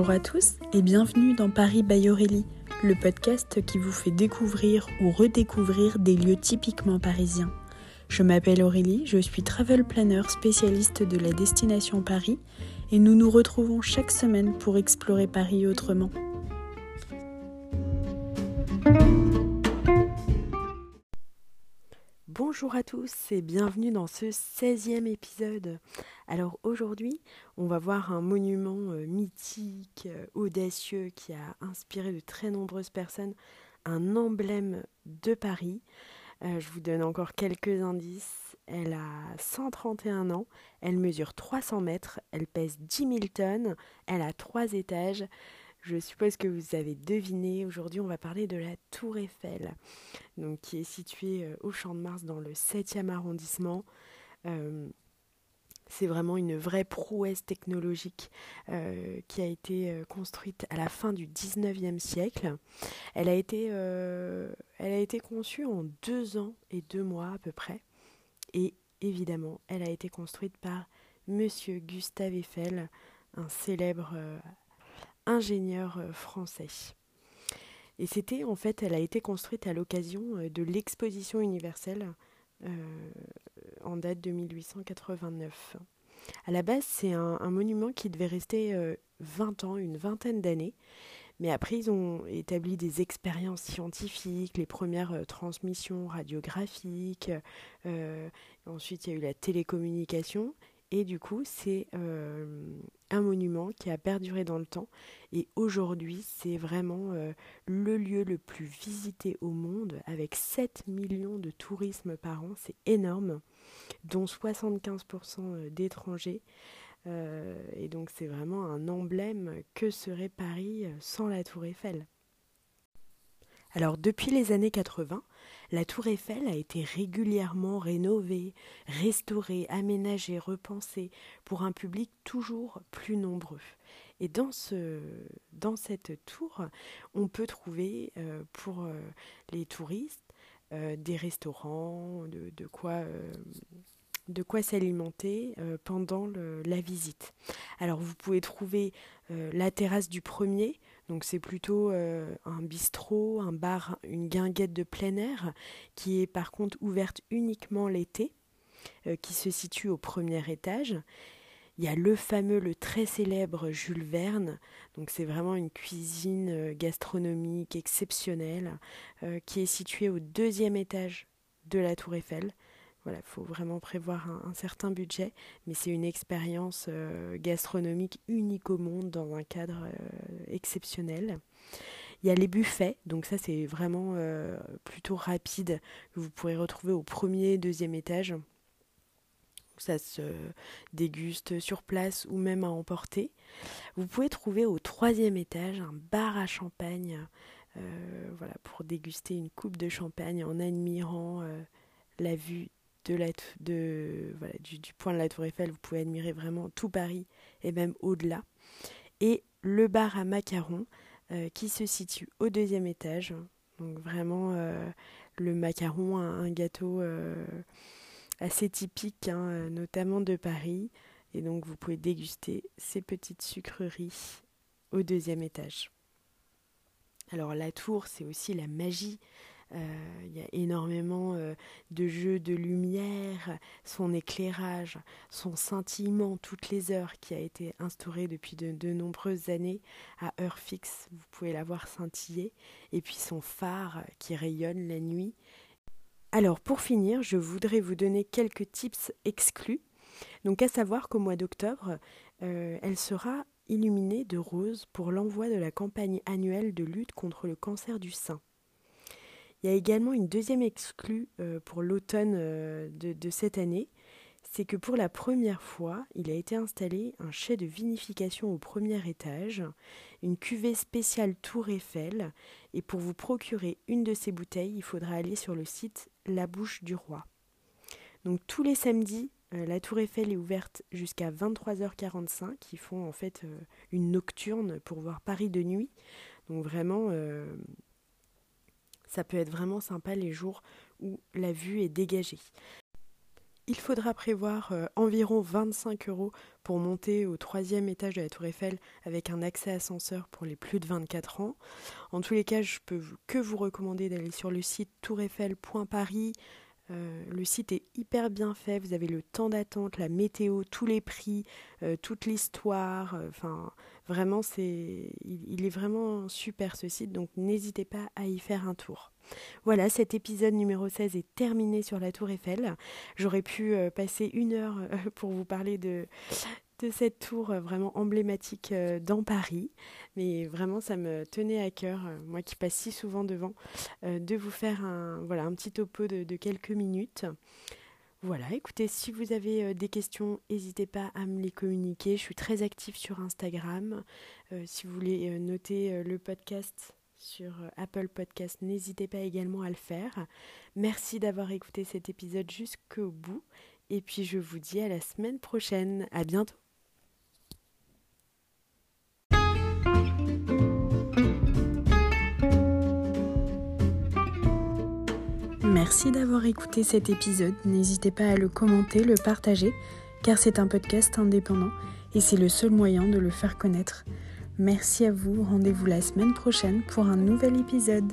Bonjour à tous et bienvenue dans Paris by Aurélie, le podcast qui vous fait découvrir ou redécouvrir des lieux typiquement parisiens. Je m'appelle Aurélie, je suis travel planner spécialiste de la destination Paris et nous nous retrouvons chaque semaine pour explorer Paris autrement. Bonjour à tous et bienvenue dans ce 16e épisode. Alors aujourd'hui, on va voir un monument euh, mythique, euh, audacieux qui a inspiré de très nombreuses personnes, un emblème de Paris. Euh, je vous donne encore quelques indices. Elle a 131 ans, elle mesure 300 mètres, elle pèse 10 000 tonnes, elle a trois étages. Je suppose que vous avez deviné, aujourd'hui on va parler de la Tour Eiffel, donc, qui est située euh, au Champ de Mars dans le 7e arrondissement. Euh, c'est vraiment une vraie prouesse technologique euh, qui a été construite à la fin du 19e siècle. Elle a, été, elle a été conçue en deux ans et deux mois à peu près. Et évidemment, elle a été construite par Monsieur Gustave Eiffel, un célèbre ingénieur euh, français. Et c'était en fait, elle a été construite à l'occasion euh, de l'exposition universelle euh, en date de 1889. À la base, c'est un, monument qui devait rester 20 ans, une vingtaine d'années. Mais après, ils ont établi des expériences scientifiques, les premières transmissions radiographiques. ensuite, il y a eu la télécommunication. Et du coup, c'est un monument qui a perduré dans le temps. Et aujourd'hui, c'est vraiment euh, le lieu le plus visité au monde, avec 7 millions de tourismes par an. C'est énorme, dont 75% euh, d'étrangers. et donc, c'est vraiment un emblème que serait Paris sans la Tour Eiffel? Alors, depuis les années 80, la tour Eiffel a été régulièrement rénovée, restaurée, aménagée, repensée pour un public toujours plus nombreux. Et dans, ce, cette tour, on peut trouver euh, pour euh, les touristes euh, des restaurants, de, de quoi de quoi s'alimenter pendant la visite. Alors vous pouvez trouver la terrasse du premier donc c'est plutôt euh, un bistrot, un bar, une guinguette de plein air qui est par contre ouverte uniquement l'été, euh, qui se situe au premier étage. Il y a le fameux, le très célèbre Jules Verne. Donc c'est vraiment une cuisine euh, gastronomique exceptionnelle qui est située au deuxième étage de la Tour Eiffel. Voilà, il faut vraiment prévoir un, certain budget, mais c'est une expérience euh, gastronomique unique au monde dans un cadre euh, exceptionnel. Il y a les buffets, donc ça c'est vraiment euh, plutôt rapide, que vous pourrez retrouver au premier, deuxième étage. Ça se déguste sur place ou même à emporter. Vous pouvez trouver au troisième étage un bar à champagne, voilà, pour déguster une coupe de champagne en admirant la vue de voilà, du, point de la Tour Eiffel, vous pouvez admirer vraiment tout Paris et même au-delà. Et le bar à macarons euh, qui se situe au deuxième étage. Donc vraiment euh, le macaron, un, gâteau euh, assez typique, hein, notamment de Paris. Et donc vous pouvez déguster ces petites sucreries au deuxième étage. Alors la tour, c'est aussi la magie il y a énormément euh, de jeux de lumière, son éclairage, son scintillement toutes les heures qui a été instauré depuis de, nombreuses années à heure fixe. Vous pouvez la voir scintiller. Et puis son phare qui rayonne la nuit. Alors pour finir, je voudrais vous donner quelques tips exclus. Donc à savoir qu'au mois d'octobre, euh, elle sera illuminée de rose pour l'envoi de la campagne annuelle de lutte contre le cancer du sein. Il y a également une deuxième exclue euh, pour l'automne euh, de, cette année, c'est que pour la première fois, il a été installé un chai de vinification au premier étage, une cuvée spéciale Tour Eiffel, et pour vous procurer une de ces bouteilles, il faudra aller sur le site La Bouche du Roi. Donc tous les samedis, euh, la Tour Eiffel est ouverte jusqu'à 23h45. Ils font en fait une nocturne pour voir Paris de nuit. Donc vraiment, ça peut être vraiment sympa les jours où la vue est dégagée. il faudra prévoir euh, environ 25 euros pour monter au troisième étage de la Tour Eiffel avec un accès ascenseur pour les plus de 24 ans. En tous les cas, je peux que vous recommander d'aller sur le site toureiffel.paris. Euh, le site est hyper bien fait, vous avez le temps d'attente, la météo, tous les prix, euh, toute l'histoire. Enfin, vraiment, c'est, il, est vraiment super ce site, donc n'hésitez pas à y faire un tour. Voilà, cet épisode numéro 16 est terminé sur la tour Eiffel. J'aurais pu euh, passer une heure euh, pour vous parler de, de cette tour euh, vraiment emblématique dans Paris. Mais vraiment, ça me tenait à cœur, moi qui passe si souvent devant, de vous faire un, voilà, un petit topo de, de quelques minutes. Voilà, écoutez, si vous avez des questions, n'hésitez pas à me les communiquer. Je suis très active sur Instagram. si vous voulez noter le podcast, sur euh, Apple Podcast. N'hésitez pas également à le faire. Merci d'avoir écouté cet épisode jusqu'au bout. Et puis je vous dis à la semaine prochaine. À bientôt. Merci d'avoir écouté cet épisode. N'hésitez pas à le commenter, le partager, car c'est un podcast indépendant et c'est le seul moyen de le faire connaître. Merci à vous, rendez-vous la semaine prochaine pour un nouvel épisode.